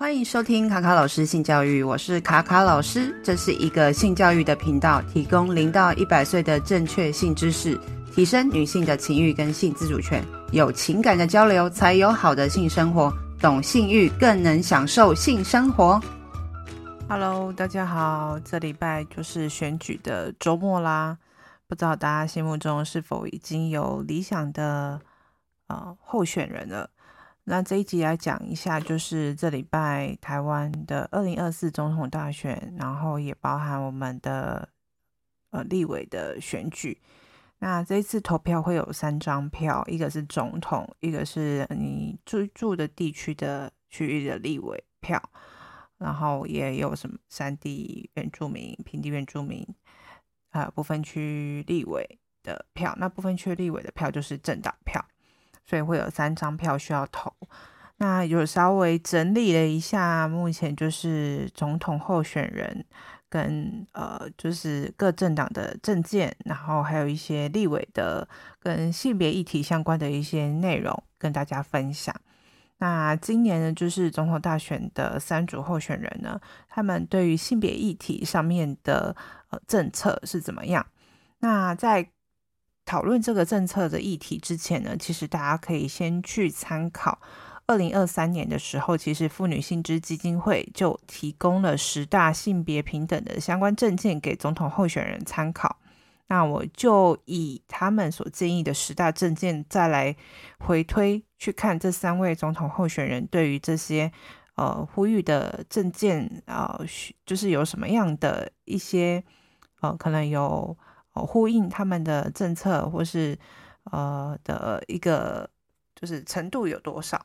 欢迎收听卡卡老师性教育，我是卡卡老师，这是一个性教育的频道，提供零到一百岁的正确性知识，提升女性的情欲跟性自主权，有情感的交流才有好的性生活，懂性欲更能享受性生活。Hello，大家好，这礼拜就是选举的周末啦，不知道大家心目中是否已经有理想的呃候选人了？那这一集来讲一下，就是这礼拜台湾的二零二四总统大选，然后也包含我们的呃立委的选举。那这一次投票会有三张票，一个是总统，一个是你居住的地区的区域的立委票，然后也有什么山地原住民、平地原住民啊、呃、不分区立委的票。那不分区立委的票就是政党票。所以会有三张票需要投，那有稍微整理了一下，目前就是总统候选人跟呃，就是各政党的政见，然后还有一些立委的跟性别议题相关的一些内容跟大家分享。那今年呢，就是总统大选的三组候选人呢，他们对于性别议题上面的呃政策是怎么样？那在讨论这个政策的议题之前呢，其实大家可以先去参考二零二三年的时候，其实妇女性知基金会就提供了十大性别平等的相关证件给总统候选人参考。那我就以他们所建议的十大证件，再来回推去看这三位总统候选人对于这些呃呼吁的证件啊、呃，就是有什么样的一些呃可能有。呼应他们的政策，或是呃的一个就是程度有多少？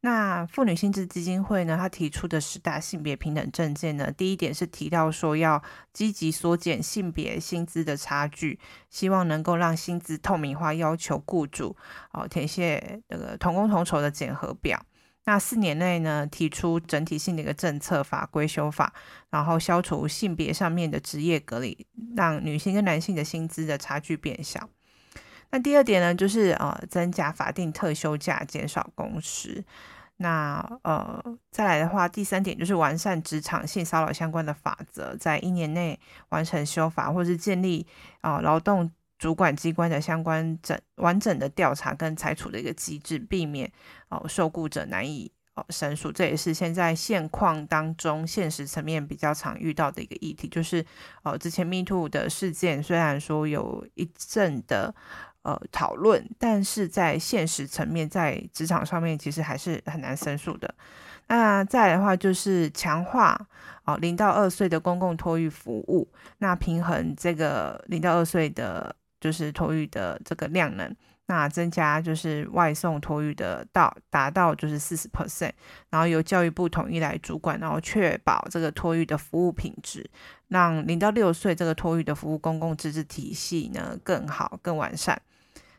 那妇女薪资基金会呢，他提出的十大性别平等政见呢，第一点是提到说要积极缩减性别薪资的差距，希望能够让薪资透明化，要求雇主哦填写那个同工同酬的检核表。那四年内呢，提出整体性的一个政策法规修法，然后消除性别上面的职业隔离，让女性跟男性的薪资的差距变小。那第二点呢，就是呃增加法定特休假，减少工时。那呃再来的话，第三点就是完善职场性骚扰相关的法则，在一年内完成修法，或是建立啊、呃、劳动。主管机关的相关整完整的调查跟裁处的一个机制，避免哦受雇者难以哦申诉，这也是现在现况当中现实层面比较常遇到的一个议题。就是哦之前 MeToo 的事件，虽然说有一阵的呃讨论，但是在现实层面，在职场上面其实还是很难申诉的。那再来的话，就是强化哦零到二岁的公共托育服务，那平衡这个零到二岁的。就是托育的这个量能，那增加就是外送托育的到达到就是四十 percent，然后由教育部统一来主管，然后确保这个托育的服务品质，让零到六岁这个托育的服务公共自治体系呢更好更完善。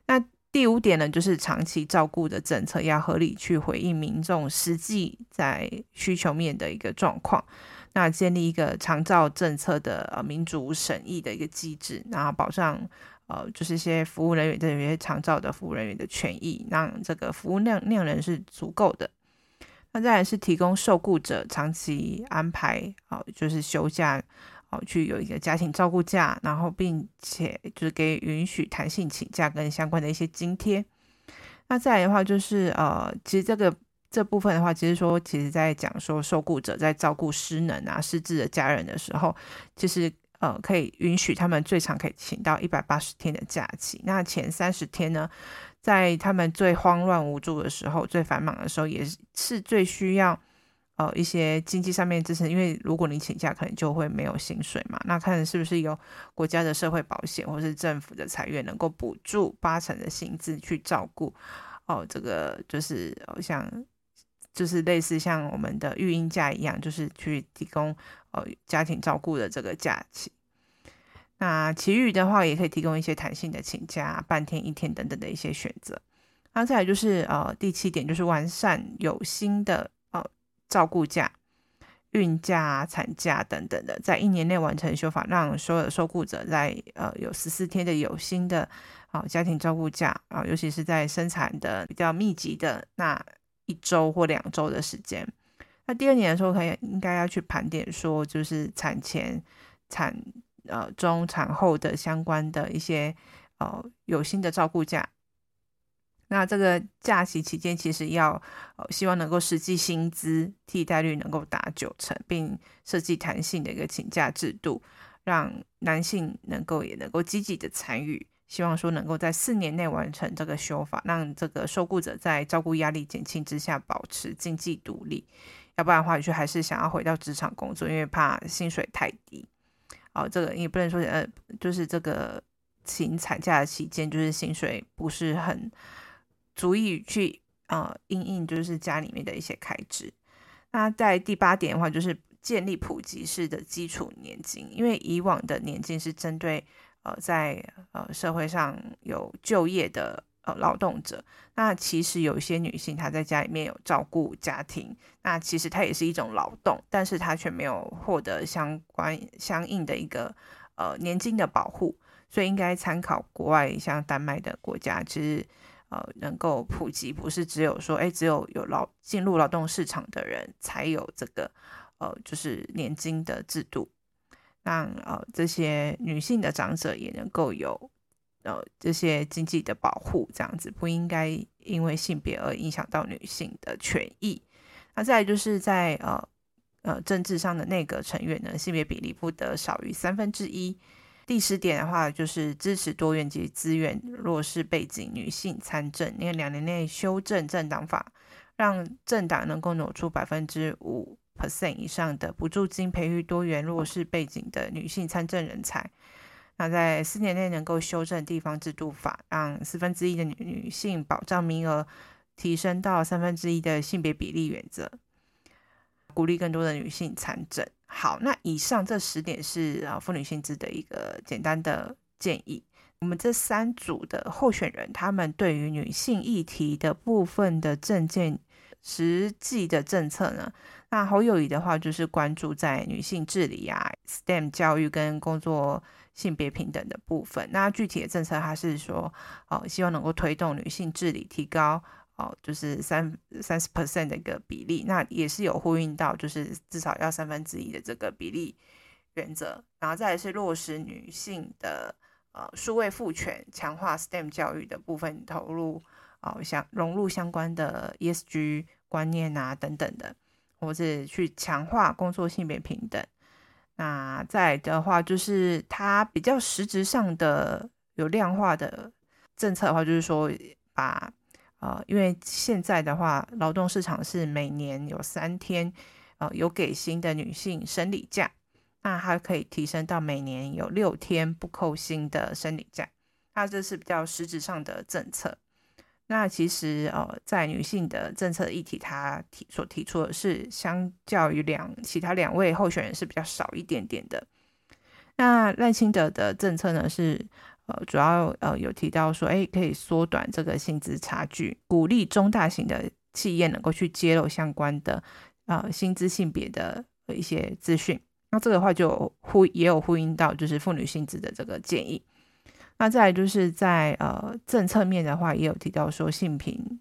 那第五点呢，就是长期照顾的政策要合理去回应民众实际在需求面的一个状况，那建立一个长照政策的呃民主审议的一个机制，然后保障。呃，就是一些服务人员的有些长照的服务人员的权益，让这个服务量量人是足够的。那再来是提供受雇者长期安排，哦，就是休假，哦，去有一个家庭照顾假，然后并且就是给允许弹性请假跟相关的一些津贴。那再来的话就是呃，其实这个这部分的话，其实说其实在讲说受雇者在照顾失能啊、失智的家人的时候，其实。呃，可以允许他们最长可以请到一百八十天的假期。那前三十天呢，在他们最慌乱无助的时候、最繁忙的时候，也是最需要呃一些经济上面支持。因为如果你请假，可能就会没有薪水嘛。那看是不是有国家的社会保险或是政府的财源能够补助八成的薪资去照顾哦、这个就是像。就是类似像我们的育婴假一样，就是去提供呃家庭照顾的这个假期。那其余的话，也可以提供一些弹性的请假，半天、一天等等的一些选择。那再来就是呃第七点，就是完善有薪的呃照顾假、孕假、产假等等的，在一年内完成修法，让所有受雇者在呃有十四天的有薪的啊、呃、家庭照顾假啊、尤其是在生产的比较密集的那。一周或两周的时间，那第二年的时候，可以应该要去盘点说，就是产前、产呃中、产后的相关的一些呃有薪的照顾假。那这个假期期间，其实要呃希望能够实际薪资替代率能够达九成，并设计弹性的一个请假制度，让男性能够也能够积极的参与。希望说能够在四年内完成这个修法，让这个受雇者在照顾压力减轻之下保持经济独立。要不然的话，就还是想要回到职场工作，因为怕薪水太低。哦，这个也不能说呃，就是这个请产假的期间，就是薪水不是很足以去呃应应就是家里面的一些开支。那在第八点的话，就是建立普及式的基础年金，因为以往的年金是针对呃在呃社会上有就业的。呃，劳动者，那其实有一些女性，她在家里面有照顾家庭，那其实她也是一种劳动，但是她却没有获得相关相应的一个呃年金的保护，所以应该参考国外像丹麦的国家，其实呃能够普及，不是只有说，哎，只有有劳进入劳动市场的人才有这个呃就是年金的制度，让呃这些女性的长者也能够有。呃，这些经济的保护这样子不应该因为性别而影响到女性的权益。那再来就是在呃呃政治上的内阁成员呢，性别比例不得少于三分之一。第十点的话，就是支持多元及资源弱势背景女性参政，因为两年内修正政党法，让政党能够挪出百分之五 percent 以上的补助金，培育多元弱势背景的女性参政人才。那在四年内能够修正地方制度法，让四分之一的女女性保障名额提升到三分之一的性别比例原则，鼓励更多的女性参政。好，那以上这十点是啊妇女性质的一个简单的建议。我们这三组的候选人，他们对于女性议题的部分的政见、实际的政策呢？那侯友宜的话就是关注在女性治理啊、STEM 教育跟工作。性别平等的部分，那具体的政策，还是说，哦，希望能够推动女性治理，提高哦，就是三三十 percent 的一个比例，那也是有呼应到，就是至少要三分之一的这个比例原则，然后再是落实女性的呃数位赋权，强化 STEM 教育的部分投入，哦，相融入相关的 ESG 观念啊等等的，或者去强化工作性别平等。那再的话，就是它比较实质上的有量化的政策的话，就是说把呃，因为现在的话，劳动市场是每年有三天呃有给薪的女性生理假，那还可以提升到每年有六天不扣薪的生理假，那这是比较实质上的政策。那其实呃，在女性的政策议题，他提所提出的是，相较于两其他两位候选人是比较少一点点的。那赖清德的政策呢，是呃主要呃有提到说，哎，可以缩短这个薪资差距，鼓励中大型的企业能够去揭露相关的呃薪资性别的一些资讯。那这个话就呼也有呼应到，就是妇女薪资的这个建议。那再来就是在呃政策面的话，也有提到说性平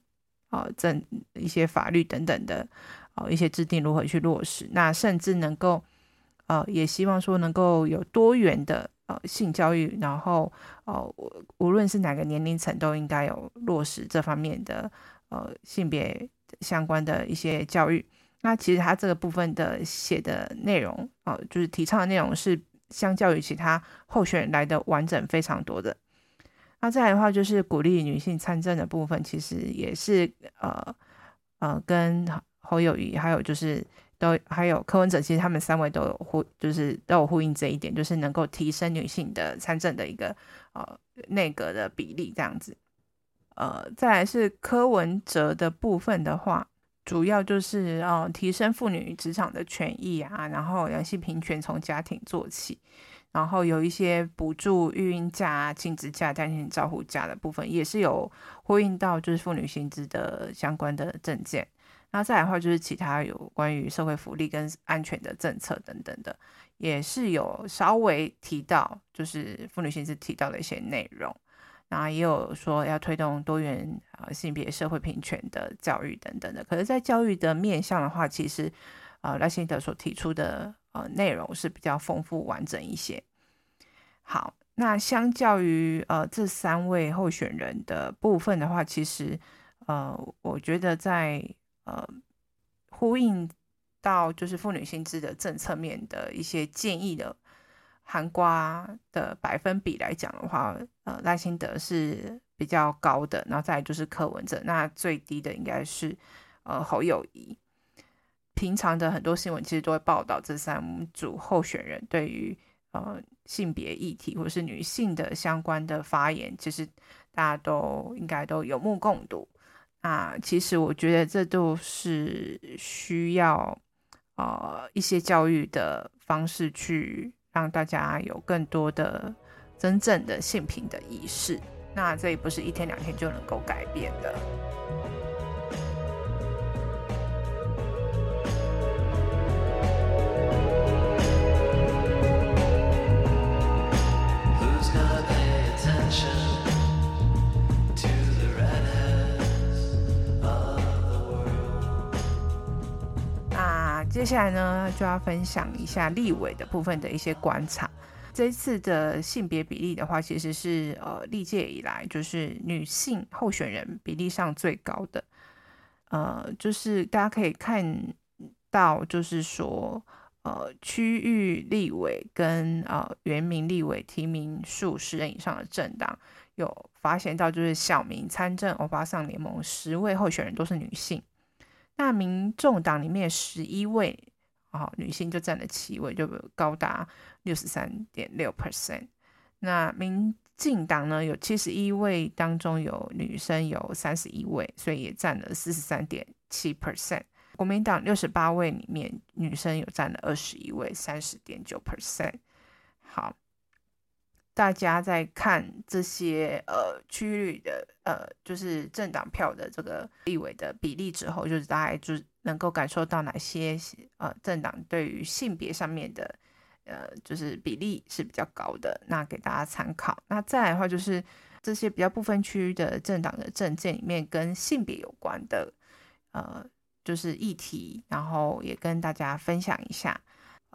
啊政一些法律等等的呃一些制定如何去落实，那甚至能够呃也希望说能够有多元的呃性教育，然后呃无论是哪个年龄层都应该有落实这方面的呃性别相关的一些教育。那其实他这个部分的写的内容啊、呃，就是提倡的内容是。相较于其他候选人来的完整非常多的，那再来的话就是鼓励女性参政的部分，其实也是呃呃跟侯友谊还有就是都还有柯文哲，其实他们三位都有呼，就是都有呼应这一点，就是能够提升女性的参政的一个呃内阁的比例这样子。呃，再来是柯文哲的部分的话。主要就是呃提升妇女职场的权益啊，然后两性平权从家庭做起，然后有一些补助育婴假、亲子假、家庭照护假的部分，也是有呼应到就是妇女薪资的相关的证件。那再来的话就是其他有关于社会福利跟安全的政策等等的，也是有稍微提到就是妇女薪资提到的一些内容。那也有说要推动多元啊性别社会平权的教育等等的。可是，在教育的面向的话，其实呃赖清德所提出的呃内容是比较丰富完整一些。好，那相较于呃这三位候选人的部分的话，其实呃我觉得在呃呼应到就是妇女薪资的政策面的一些建议的。含瓜的百分比来讲的话，呃，赖清德是比较高的，然后再来就是柯文哲，那最低的应该是呃侯友宜。平常的很多新闻其实都会报道这三组候选人对于呃性别议题或是女性的相关的发言，其实大家都应该都有目共睹。那其实我觉得这都是需要呃一些教育的方式去。让大家有更多的真正的性平的仪式，那这也不是一天两天就能够改变的。接下来呢，就要分享一下立委的部分的一些观察。这一次的性别比例的话，其实是呃历届以来就是女性候选人比例上最高的。呃，就是大家可以看到，就是说呃区域立委跟呃原民立委提名数十人以上的政党，有发现到就是小民参政欧巴桑联盟十位候选人都是女性。那民众党里面十一位、哦，女性就占了七位，就高达六十三点六 percent。那民进党呢，有七十一位，当中有女生有三十一位，所以也占了四十三点七 percent。国民党六十八位里面，女生有占了二十一位，三十点九 percent。好。大家在看这些呃区域的呃就是政党票的这个立委的比例之后，就是大概就能够感受到哪些呃政党对于性别上面的呃就是比例是比较高的，那给大家参考。那再来的话，就是这些比较不分区的政党的政见里面跟性别有关的呃就是议题，然后也跟大家分享一下，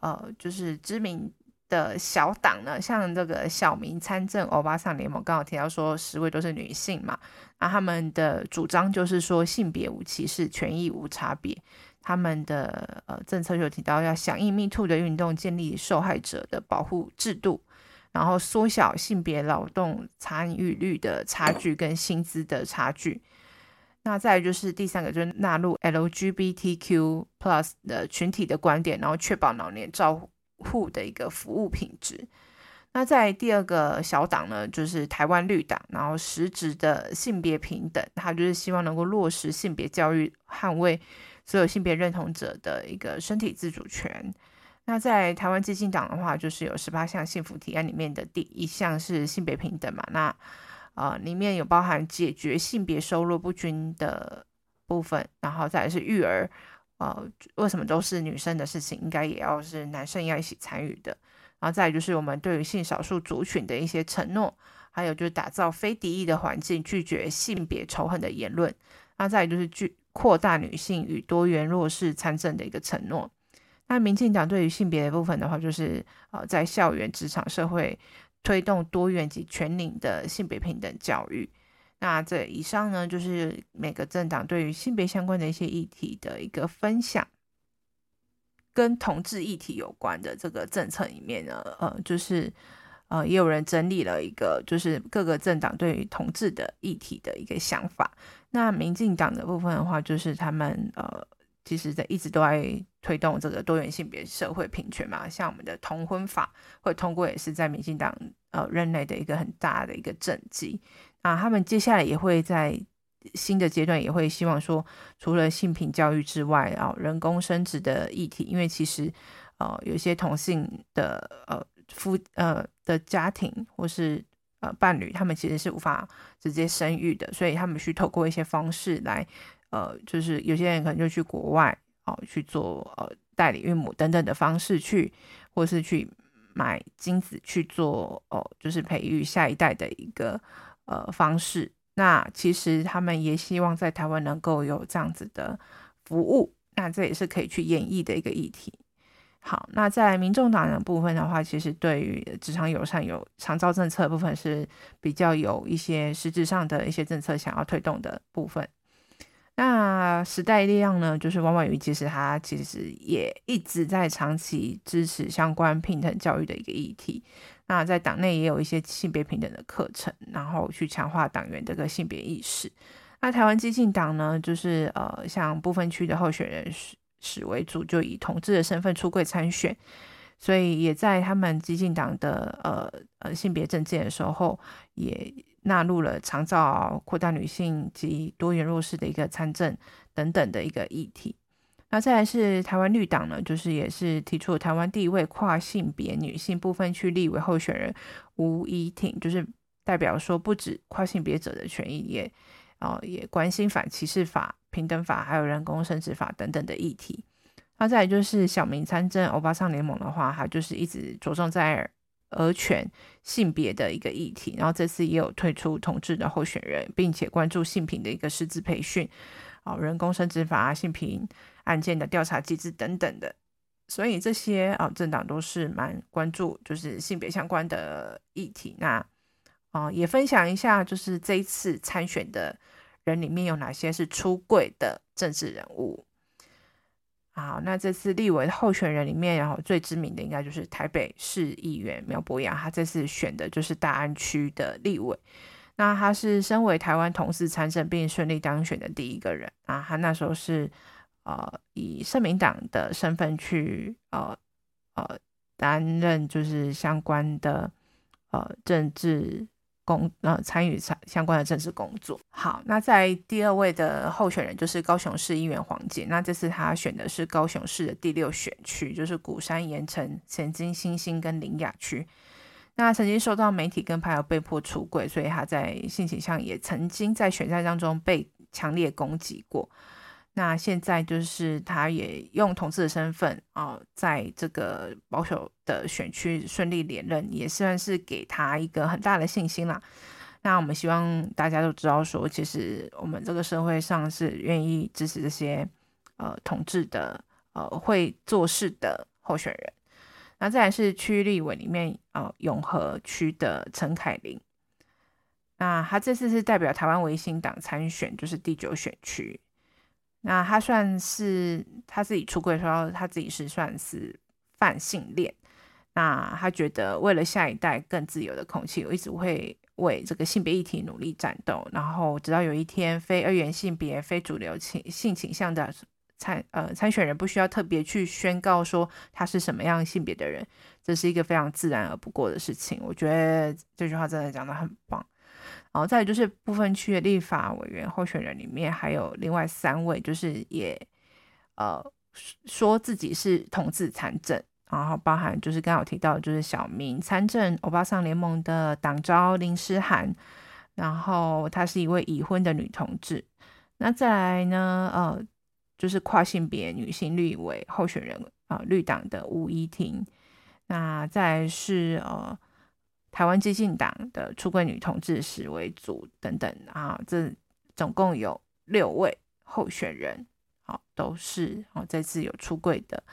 呃就是知名。的小党呢，像这个小民参政欧巴桑联盟，刚好提到说十位都是女性嘛，那他们的主张就是说性别无歧视，权益无差别。他们的呃政策就提到要响应 Me Too 的运动，建立受害者的保护制度，然后缩小性别劳动参与率的差距跟薪资的差距。那再就是第三个，就是纳入 LGBTQ Plus 的群体的观点，然后确保老年照户的一个服务品质。那在第二个小党呢，就是台湾绿党，然后实质的性别平等，他就是希望能够落实性别教育，捍卫所有性别认同者的一个身体自主权。那在台湾基进党的话，就是有十八项幸福提案里面的第一项是性别平等嘛，那呃里面有包含解决性别收入不均的部分，然后再是育儿。呃，为什么都是女生的事情，应该也要是男生要一起参与的。然后再来就是我们对于性少数族群的一些承诺，还有就是打造非敌意的环境，拒绝性别仇恨的言论。那再来就是拒扩大女性与多元弱势参政的一个承诺。那民进党对于性别的部分的话，就是呃在校园、职场、社会推动多元及全龄的性别平等教育。那这以上呢，就是每个政党对于性别相关的一些议题的一个分享，跟同志议题有关的这个政策里面呢，呃，就是呃，也有人整理了一个，就是各个政党对于同志的议题的一个想法。那民进党的部分的话，就是他们呃，其实在一直都在推动这个多元性别社会平权嘛，像我们的同婚法会通过，也是在民进党呃任内的一个很大的一个政绩。啊，他们接下来也会在新的阶段，也会希望说，除了性平教育之外，啊，人工生殖的议题，因为其实，呃，有些同性的呃夫呃的家庭或是呃伴侣，他们其实是无法直接生育的，所以他们需透过一些方式来，呃，就是有些人可能就去国外哦、去做呃代理孕母等等的方式去，或是去买精子去做哦、就是培育下一代的一个。呃方式。那其实他们也希望在台湾能够有这样子的服务，那这也是可以去演绎的一个议题。好，那在民众党的部分的话，其实对于职场友善有长照政策部分是比较有一些实质上的一些政策想要推动的部分。那时代力量呢，就是王婉瑜，其实他其实也一直在长期支持相关平等教育的一个议题。那在党内也有一些性别平等的课程，然后去强化党员这个性别意识。那台湾激进党呢，就是呃，像部分区的候选人史为主，就以同志的身份出柜参选，所以也在他们激进党的呃呃性别政见的时候，也纳入了长照、扩大女性及多元弱势的一个参政等等的一个议题。那再来是台湾绿党呢，就是也是提出台湾第一位跨性别女性不分区立委候选人吴怡婷，就是代表说不止跨性别者的权益，也哦、也关心反歧视法。平等法还有人工生殖法等等的议题，那再来就是小民参政欧巴桑联盟的话，它就是一直着重在儿权性别的一个议题，然后这次也有推出同志的候选人，并且关注性平的一个师资培训，哦，人工生殖法啊、性平案件的调查机制等等的，所以这些啊政党都是蛮关注就是性别相关的议题，那啊也分享一下就是这一次参选的。人里面有哪些是出柜的政治人物？好，那这次立委候选人里面，然后最知名的应该就是台北市议员苗博雅，他这次选的就是大安区的立委。那他是身为台湾同志参政并顺利当选的第一个人啊，他那时候是呃以社民党的身份去呃呃担任就是相关的呃政治。工呃参与参相关的政治工作。好，那在第二位的候选人就是高雄市议员黄杰，那这次他选的是高雄市的第六选区，就是鼓山盐埕、前金新兴跟林雅区。那曾经受到媒体跟朋友被迫出柜，所以他在性倾向也曾经在选战当中被强烈攻击过。那现在就是他也用同志的身份啊、在这个保守的选区顺利连任，也算是给他一个很大的信心啦。那我们希望大家都知道说，其实我们这个社会上是愿意支持这些呃同志的呃会做事的候选人。那再来是区立委里面呃永和区的陈凯琳，那他这次是代表台湾维新党参选，就是第九选区。那他算是他自己出柜说，他自己是算是泛性恋。那他觉得为了下一代更自由的空气，我一直会为这个性别议题努力战斗。然后直到有一天，非二元性别、非主流倾性倾向的参呃参选人不需要特别去宣告说他是什么样性别的人，这是一个非常自然而不过的事情。我觉得这句话真的讲得很棒。然后再就是部分区的立法委员候选人里面，还有另外三位，就是也呃说自己是同志参政，然后包含就是刚好提到就是小明参政欧巴桑联盟的党招林诗涵，然后她是一位已婚的女同志。那再来呢，呃，就是跨性别女性立委候选人啊、呃，绿党的吴依婷。那再是呃。台湾激进党的出柜女同志史为主等等啊，这总共有六位候选人，好、啊，都是哦、这次有出柜的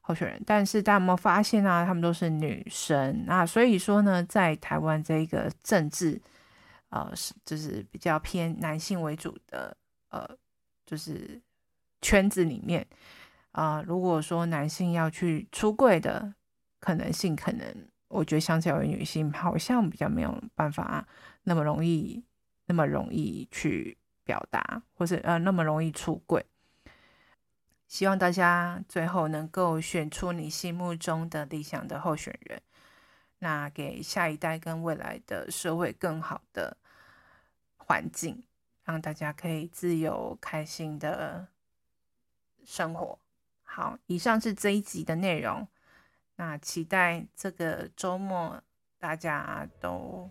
候选人。但是大家有没有发现啊？他们都是女生啊，所以说呢，在台湾这个政治，呃，是就是比较偏男性为主的，呃，就是圈子里面啊，如果说男性要去出柜的可能性，可能。我觉得相较于女性，好像比较没有办法那么容易，那么容易去表达，或者呃那么容易出柜。希望大家最后能够选出你心目中的理想的候选人，那给下一代跟未来的社会更好的环境，让大家可以自由开心的生活。好，以上是这一集的内容。那期待这个周末大家都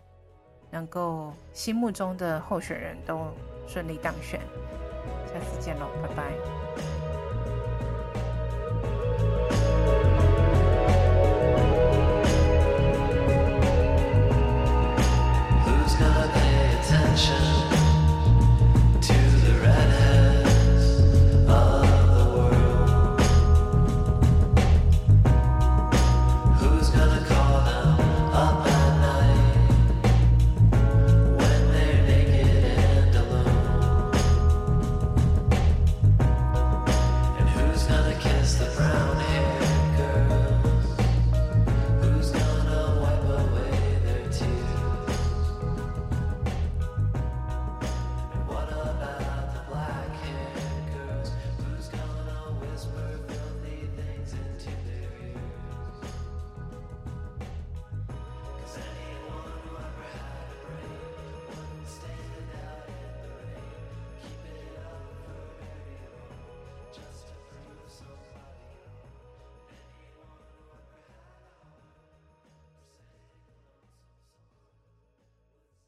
能够心目中的候选人都顺利当选。下次见喽，拜拜。